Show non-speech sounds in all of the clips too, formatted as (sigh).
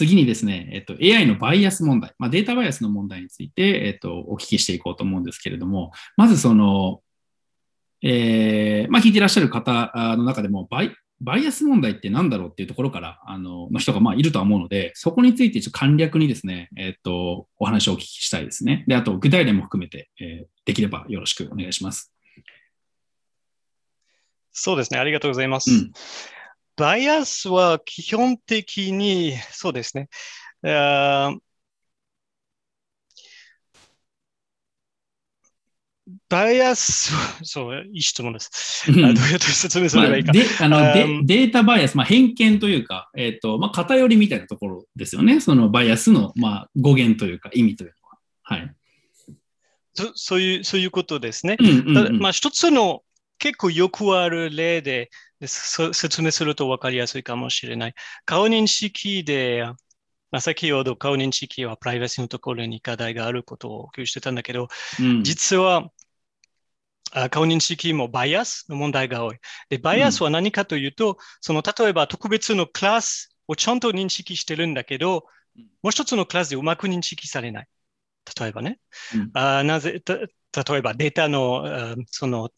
次にですね、えっと、AI のバイアス問題、まあ、データバイアスの問題について、えっと、お聞きしていこうと思うんですけれども、まずその、えー、まあ、聞いていらっしゃる方の中でもバイ、バイアス問題って何だろうっていうところから、あの、の人がまあいるとは思うので、そこについてちょっと簡略にですね、えっと、お話をお聞きしたいですね。で、あと、具体例も含めて、えー、できればよろしくお願いします。そうですね。ありがとうございます。うん、バイアスは基本的に、そうですね。バイアス、そう、いい質問です。どうやって説明すればいいか。まあ、であのデータバイアス、まあ、偏見というか、えっ、ー、と、まあ、偏りみたいなところですよね。そのバイアスの、まあ、語源というか、意味というのは。はい。そそういう、そういうことですね。まあ、一つの結構よくある例で説明すると分かりやすいかもしれない。顔認識で、まあ、先ほど顔認識はプライバシーのところに課題があることを共有してたんだけど、うん、実は顔認識もバイアスの問題が多い。で、バイアスは何かというと、うん、その例えば特別のクラスをちゃんと認識してるんだけど、もう一つのクラスでうまく認識されない。例えばね。うん、あなぜ例えばデータのその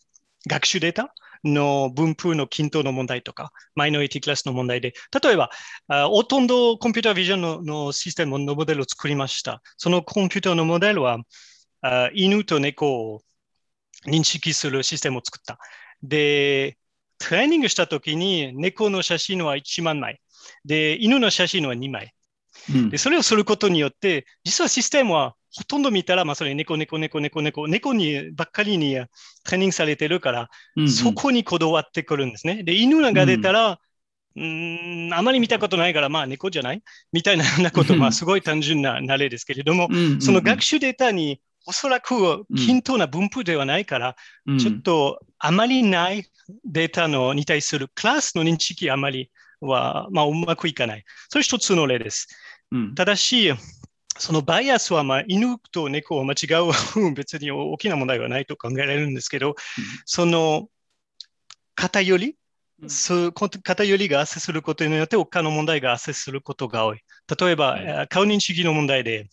学習データの分布の均等の問題とか、マイノリティクラスの問題で、例えば、ほとんどコンピュータービジョンののシステムのモデルを作りました。そのコンピューターのモデルは、あ犬と猫を認識するシステムを作った。で、トレーニングしたときに猫の写真は1万枚。で、犬の写真は2枚。うん、でそれをすることによって、実はシステムはほとんど見たら、まあ、それ猫、猫、猫、猫、猫、猫にばっかりにトレーニングされてるから、うんうん、そこにこだわってくるんですね。で、犬が出たら、うん、ん、あまり見たことないから、まあ猫じゃない？みたいなこと、まあすごい単純な例ですけれども、その学習データにおそらく均等な分布ではないから、うん、ちょっとあまりないデータのに対するクラスの認識あまりは、まあ、うまくいかない。それ一つの例です。うん、ただし、そのバイアスはまあ犬と猫を間違う。別に大きな問題はないと考えられるんですけど、うん、その偏り、うん、そう偏りが発生することによって他の問題が発生することが多い。例えば、はい、顔認識の問題で、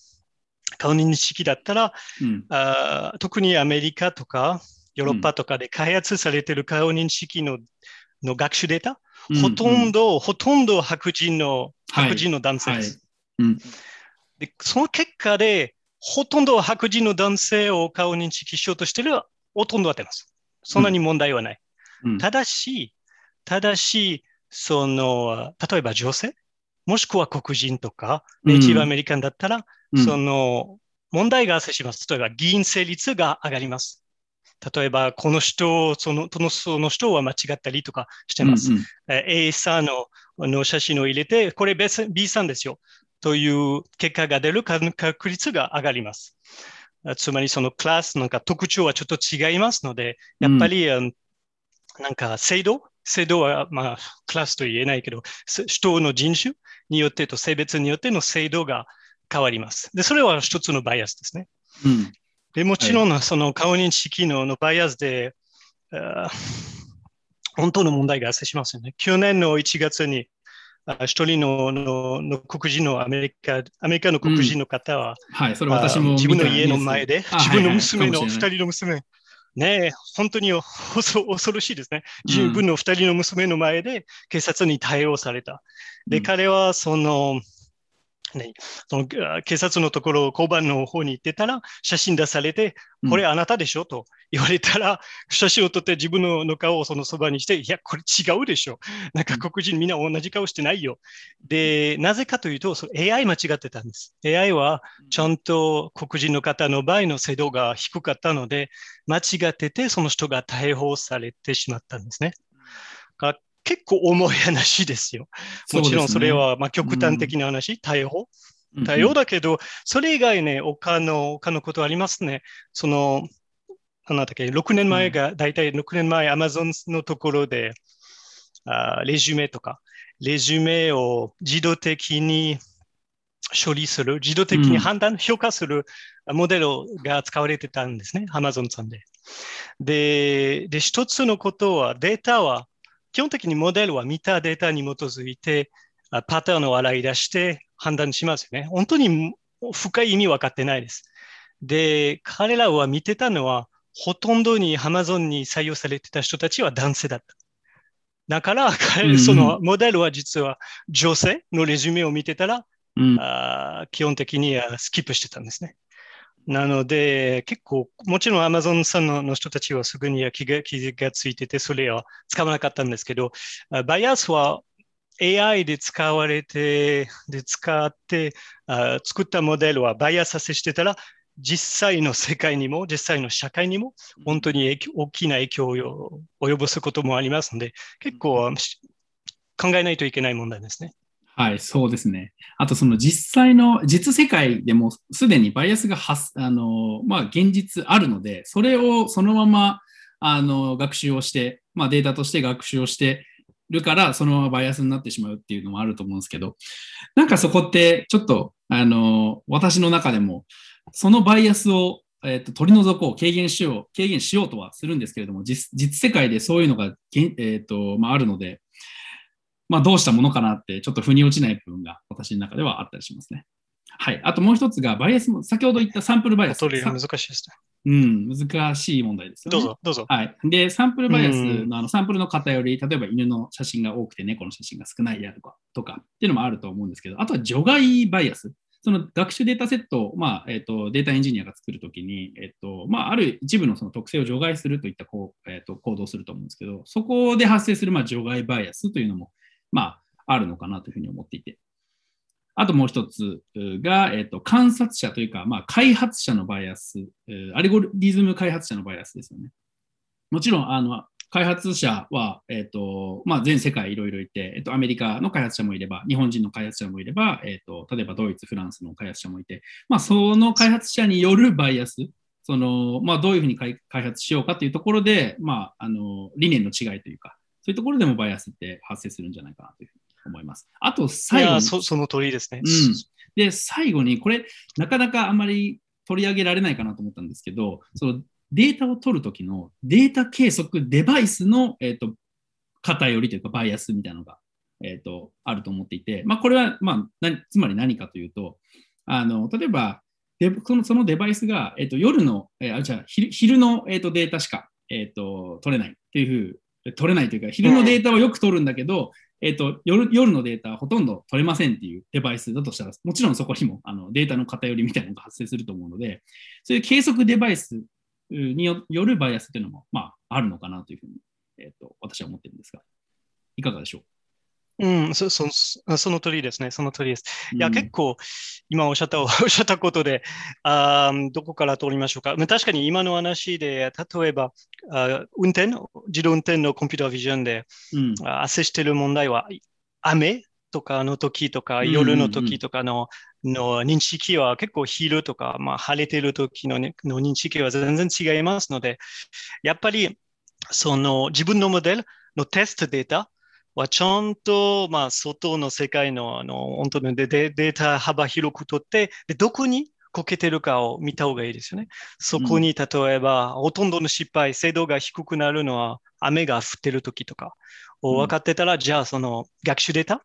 顔認識だったら、うん、あ特にアメリカとかヨーロッパとかで開発されている顔認識のの学習データ、ほとんど、ほとんど白人の、白人の男性です。はい。うんで、その結果で、ほとんど白人の男性を顔認識しようとしているは、ほとんど当てます。そんなに問題はない。うん、ただし、ただし、その、例えば女性、もしくは黒人とか、ネイティブアメリカンだったら、うん、その、問題が発生します。例えば、議員成立が上がります。例えば、この人、その、そのその人は間違ったりとかしてます。うんうん、A さんのの写真を入れて、これ B さんですよ。という結果が出る確率が上がります。つまりそのクラスなんか特徴はちょっと違いますので、やっぱり、うん、なんか制度？制度はまあクラスと言えないけど、人の人種によってと性別によっての制度が変わります。で、それは一つのバイアスですね。うん、でもちろん、その顔認識ののバイアスで、本当の問題が発生しますよね。去年の1月に一人ののの黒人のアメリカ、アメリカの黒人の方は、うん、はい、それ私も自分の家の前で、自分の娘の二人の娘、ね本当に恐ろしいですね。自分の二人の娘の前で警察に対応された。で、うん、彼はその、ね、その警察のところ、交番の方に行ってたら、写真出されて、これあなたでしょ、うん、と言われたら、写真を撮って自分の顔をそのそばにして、いや、これ違うでしょ。なんか黒人みんな同じ顔してないよ。で、なぜかというと、そ AI 間違ってたんです。AI はちゃんと黒人の方の場合の精度が低かったので、間違ってて、その人が逮捕されてしまったんですね。結構重い話ですよ。(laughs) もちろんそれはまあ極端的な話、うん、逮捕？対応だけど、それ以外ね、他の、他のことありますね。その、なんだっけ、6年前が、だいたい6年前、アマゾンのところで、あレジュメとか、レジュメを自動的に処理する、自動的に判断、うん、評価するモデルが使われてたんですね、アマゾンさんで。で、で、一つのことは、データは基本的にモデルは見たデータに基づいてパターンを洗い出して判断しますよね。本当に深い意味分かってないです。で、彼らは見てたのは、ほとんどに Amazon に採用されてた人たちは男性だった。だから、そのモデルは実は女性のレジュメを見てたら、うん、あ基本的にはスキップしてたんですね。なので、結構、もちろん Amazon さんの人たちはすぐに気が気がついてて、それは使わなかったんですけど、バイアスは AI で使われて、で使ってあ作ったモデルはバイアスさせしてたら、実際の世界にも、実際の社会にも、本当に大きな影響を及ぼすこともありますので、結構考えないといけない問題ですね。はい、そうですね。あと、その実際の、実世界でもすでにバイアスが発、あの、まあ、現実あるので、それをそのまま、あの、学習をして、まあ、データとして学習をしてるから、そのままバイアスになってしまうっていうのもあると思うんですけど、なんかそこって、ちょっと、あの、私の中でも、そのバイアスを、えーと、取り除こう、軽減しよう、軽減しようとはするんですけれども、実世界でそういうのが、えーとまあ、あるので、まあ、どうしたものかなって、ちょっと腑に落ちない部分が私の中ではあったりしますね。はい。あともう一つが、バイアスも、先ほど言ったサンプルバイアス。難しいですね。うん、難しい問題ですよね。どうぞ、どうぞ。はい。で、サンプルバイアスのあのサンプルの偏り、例えば犬の写真が多くて猫の写真が少ないであるとか、とかっていうのもあると思うんですけど、あとは除外バイアス。その学習データセットを、まあえーと、データエンジニアが作るときに、えーとまあ、ある一部のその特性を除外するといったこう、えーと、行動すると思うんですけど、そこで発生するまあ除外バイアスというのも、まあ、あるのかなというふうに思っていて。あともう一つが、えーと、観察者というか、まあ、開発者のバイアス、アルゴリズム開発者のバイアスですよね。もちろん、あの開発者は、えーとまあ、全世界いろいろいて、えーと、アメリカの開発者もいれば、日本人の開発者もいれば、えーと、例えばドイツ、フランスの開発者もいて、まあ、その開発者によるバイアス、そのまあ、どういうふうに開発しようかというところで、まあ、あの理念の違いというか、そういうところでもバイアスって発生するんじゃないかなというふうに思います。あと、最後に。そその通りですね。うん。で、最後に、これ、なかなかあんまり取り上げられないかなと思ったんですけど、そのデータを取るときのデータ計測デバイスの、えーと、偏りというかバイアスみたいなのが、えーと、あると思っていて、まあ、これは、まあ、つまり何かというと、あの例えばでそのそのデバイスが、えーと、夜の、えー、あじゃあ昼昼の、えー、とデータしか、えー、と取れないっていうふう、取れないというか、昼のデータはよく取るんだけど、えっ、ー、と夜、夜のデータはほとんど取れませんっていうデバイスだとしたら、もちろんそこにもあのデータの偏りみたいなのが発生すると思うので、そういう計測デバイスによるバイアスっていうのも、まあ、あるのかなというふうに、えーと、私は思ってるんですが、いかがでしょう？うん、そそその通りですね、その通りです。いや、うん、結構、今おっしゃった (laughs) おっしゃったことであ、どこから通りましょうか。確かに今の話で、例えば、あ運転、自動運転のコンピュータービジョンで、うん、している問題は、雨とかの時とか、夜の時とかのの認識は結構昼とか、まあ、晴れてる時の,、ね、の認識は全然違いますので、やっぱりその自分のモデルのテストデータはちゃんと、まあ、外の世界のあの本当にデデータ幅広く取ってで、どこにこけてるかを見た方がいいですよね。そこに例えば、ほとんどの失敗、精度が低くなるのは雨が降ってる時とか。を分かってたら、じゃあその学習データ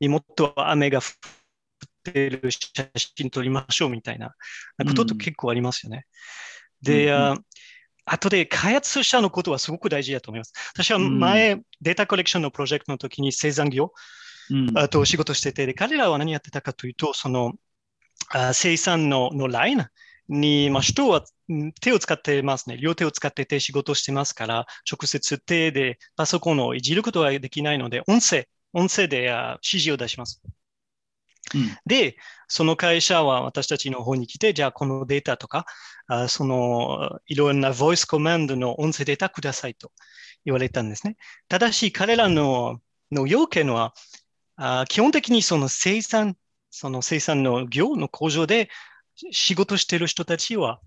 にもっと雨が降ってる写真撮りましょうみたいな。ことって結構ありますよね。うん、で、うん、あとで開発者のことはすごく大事だと思います。私は前、うん、データコレクションのプロジェクトの時に生産業、あと仕事してて、で彼らは何やってたかというと、そのあ生産ののラインに、まあ、人は手を使ってますね。両手を使って手仕事してますから、直接手でパソコンをいじることはできないので、音声、音声で指示を出します。うん、で、その会社は私たちの方に来て、じゃあこのデータとか、あそのいろんなボイスコマンドの音声データくださいと言われたんですね。ただし彼らのの要件は、あ基本的にその生産、その生産の業の工場で仕事している人たちは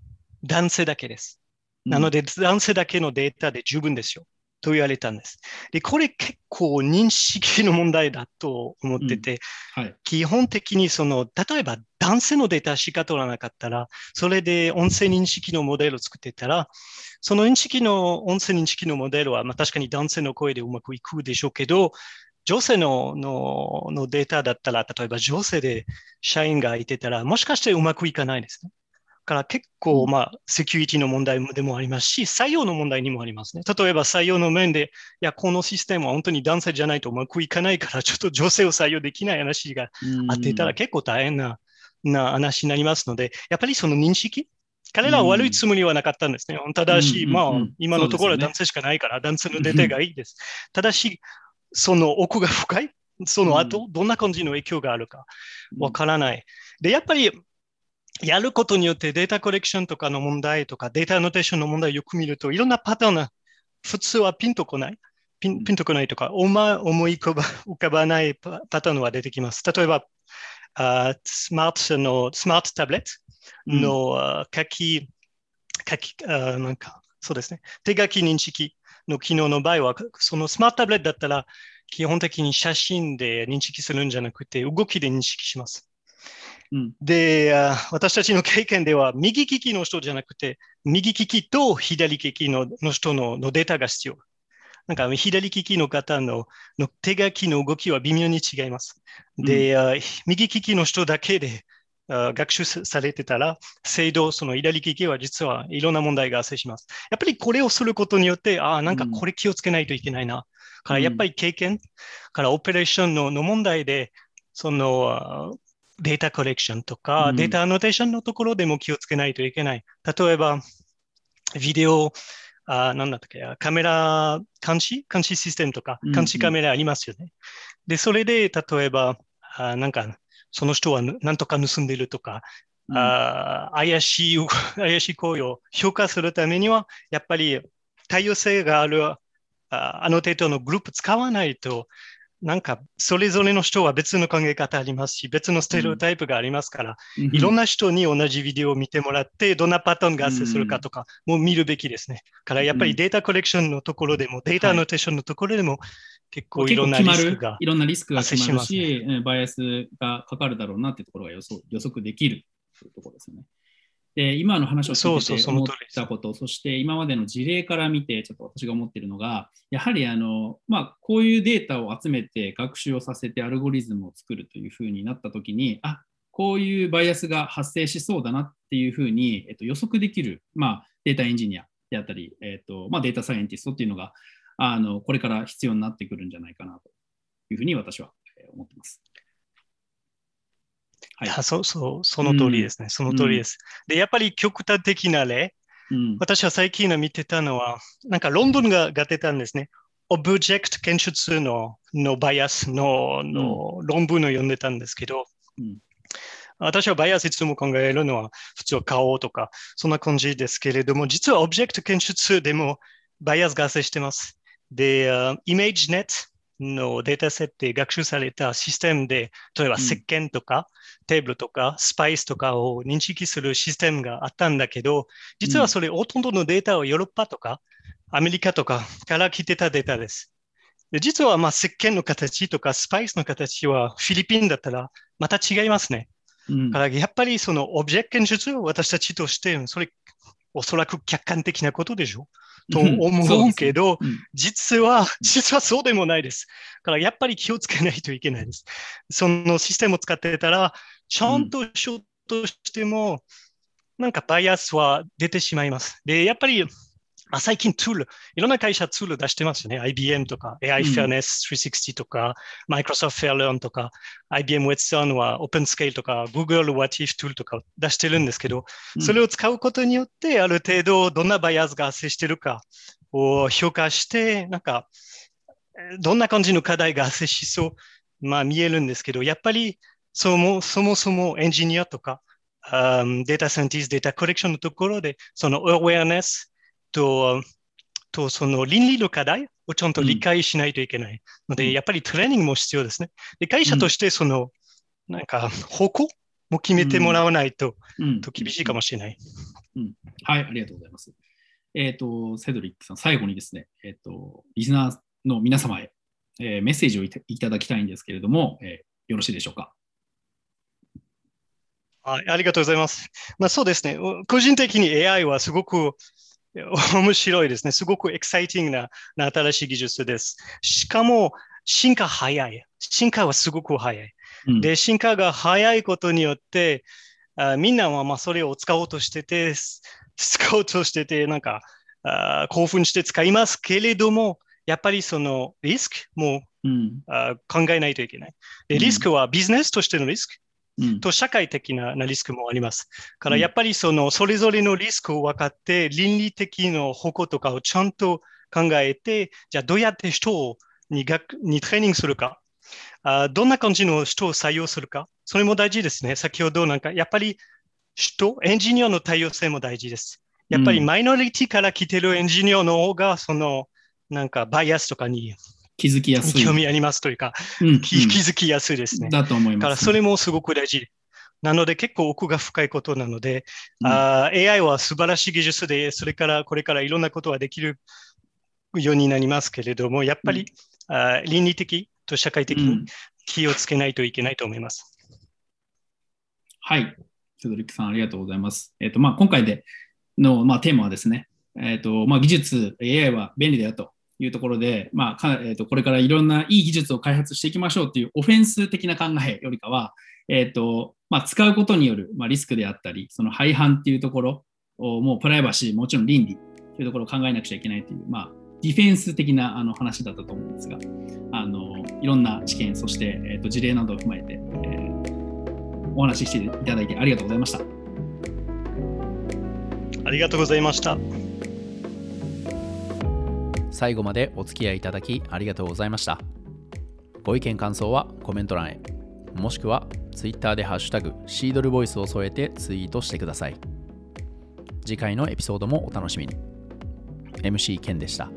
男性だけです。なので、男性だけのデータで十分ですよ。と言われたんです。で、これ結構認識の問題だと思ってて、うんはい、基本的にその、例えば男性のデータしか取らなかったら、それで音声認識のモデルを作ってたら、その認識の、音声認識のモデルは、まあ、確かに男性の声でうまくいくでしょうけど、女性のののデータだったら、例えば女性で社員がいてたら、もしかしてうまくいかないですね。から結構、まあ、セキュリティの問題でもありますし、採用の問題にもありますね。例えば採用の面で、いや、このシステムは本当に男性じゃないとうまくいかないから、(laughs) ちょっと女性を採用できない話があってたら結構大変なな話になりますので、やっぱりその認識？彼らは悪いつもりはなかったんですね。ただし、まあ、今のところは男性しかないから、男性の出てがいいです。ただし、その奥が深い、その後、どんな感じの影響があるか？わからない。で、やっぱり、やることによってデータコレクションとかの問題とかデータアノテーションの問題をよく見るといろんなパターンが普通はピンとこない。ピンピンとこないとか、思い浮かばないパターンは出てきます。例えば、あスマートの、スマートタブレットの、書き、書き、あなんか、そうですね。手書き認識の機能の場合は、そのスマートタブレットだったら、基本的に写真で認識するんじゃなくて、動きで認識します。うん、で、私たちの経験では、右利きの人じゃなくて、右利きと左利きのの人ののデータが必要。なんか左利きの方のの手書きの動きは微妙に違います。で、うん、右利きの人だけで学習されてたら、制度、その左利きは実はいろんな問題が発生します。やっぱりこれをすることによって、ああ、なんかこれ気をつけないといけないな。うん、からやっぱり経験、からオペレーションのの問題で、そのデータコレクションとか、うん、データアノテーションのところでも気をつけないといけない。例えば、ビデオ、あなんだったっけ、カメラ監視？監視システムとか、監視カメラありますよね。うんうん、で、それで、例えば、あなんか、その人は何とか盗んでいるとか、うん、あ怪しい、(laughs) 怪しい行為を評価するためには、やっぱり多様性があるああの程度のグループ使わないと、なんか、それぞれの人は別の考え方ありますし、別のステレオタイプがありますから、うん、いろんな人に同じビデオを見てもらって、どんなパターンが発生するかとかも見るべきですね。からやっぱりデータコレクションのところでも、データノテーションのところでも、結構いろんなリスクが、いろんなリスクが決まるし、バイアスがかかるだろうなってところが予測できるというところですね。で今の話を聞いてて思ったこと、そして今までの事例から見て、ちょっと私が思っているのが、やはりあの、まあ、こういうデータを集めて学習をさせてアルゴリズムを作るというふうになったときに、あこういうバイアスが発生しそうだなっていうふうに、えっと、予測できる、まあ、データエンジニアであったり、えっとまあ、データサイエンティストっていうのがあのこれから必要になってくるんじゃないかなというふうに私は思ってます。はい、そうそう、その通りですね。うん、その通りです。で、やっぱり極端的な例、うん、私は最近の見てたのは、なんか論文がが出たんですね。オブジェクト検出ののバイアスのの論文を読んでたんですけど、うん、私はバイアスいつも考えるのは普通は顔とか、そんな感じですけれども、実はオブジェクト検出でもバイアスが発生してます。で、uh, ImageNet のデータセットで学習されたシステムで、例えば石鹸とか、うん、テーブルとか、スパイスとかを認識するシステムがあったんだけど、実はそれ、ほとんどのデータはヨーロッパとか、アメリカとかから来てたデータです。で実はまあ石鹸の形とかスパイスの形はフィリピンだったらまた違いますね。うん、からやっぱりそのオブジェクト検出は私たちとしてそれおそらく客観的なことでしょと思うけど、うん、実は、実はそうでもないです。だからやっぱり気をつけないといけないです。そのシステムを使ってたら、ちゃんとしようとしても、なんかバイアスは出てしまいます。で、やっぱりあ最近ツール、いろんな会社ツール出してますよね。IBM とか、AI Fairness 360とか、うん、Microsoft Fairlearn とか、IBM Watson は OpenScale とか、Google What If トゥールとか出してるんですけど、それを使うことによって、ある程度どんなバイアスが発生してるかを評価して、なんか、どんな感じの課題が発生しそう、まあ見えるんですけど、やっぱりそもそもそもエンジニアとか、um, データサンティスト、データコレクションのところで、その awareness と、とその倫理の課題をちゃんと理解しないといけないので、うん、やっぱりトレーニングも必要ですね。で会社としてその、うん、なんか方向も決めてもらわないと,、と厳しいかもしれない、はい、ありがとうございます。えっ、ー、と、セドリックさん、最後にですね、えっ、ー、と、リスナーの皆様へ、えー、メッセージをいただきたいんですけれども、えよろしいでしょうか？はい、ありがとうございます。まあ、そうですね。個人的に AI はすごく (laughs) 面白いですね。すごくエキサイティングなな新しい技術です。しかも、進化早い。進化はすごく早い。うん、で、進化が早いことによって、あみんなはまあそれを使おうとしてて、使おうとしてて、なんかあ興奮して使いますけれども、やっぱりそのリスクも、うん、あ考えないといけない。で、リスクはビジネスとしてのリスク。と社会的なリスクもあります。からやっぱりそのそれぞれのリスクを分かって倫理的な方向とかをちゃんと考えて、じゃあどうやって人に学にトレーニングするかあ、どんな感じの人を採用するか、それも大事ですね。先ほどなんかやっぱり人、エンジニアの多様性も大事です。やっぱりマイノリティから来てるエンジニアの方が、そのなんかバイアスとかに気づきやすい。興味ありますというか、うんうん、気づきやすいですね。だと思います、ね。からそれもすごく大事。なので結構奥が深いことなので、うん、あ AI は素晴らしい技術で、それからこれからいろんなことができるようになりますけれども、やっぱり、うん、あ倫理的と社会的に気をつけないといけないと思います。うん、はい。セドリックさん、ありがとうございます。えっ、ー、と、まあ、今回での、まあ、テーマはですね、えっ、ー、と、まあ、技術、AI は便利だよというところで、まあかえーと、これからいろんないい技術を開発していきましょうというオフェンス的な考えよりかは、えーとまあ、使うことによる、まあ、リスクであったり、その廃反っていうところを、もうプライバシー、もちろん倫理というところを考えなくちゃいけないという、まあ、ディフェンス的なあの話だったと思うんですが、あのいろんな知見、そして、えーと、事例などを踏まえて、えー、お話ししていただいてありがとうございました。ありがとうございました。最後までお付き合いいただきありがとうございました。ご意見感想はコメント欄へ、もしくは Twitter でハッシュタグシードルボイスを添えてツイートしてください。次回のエピソードもお楽しみに。MC ケンでした。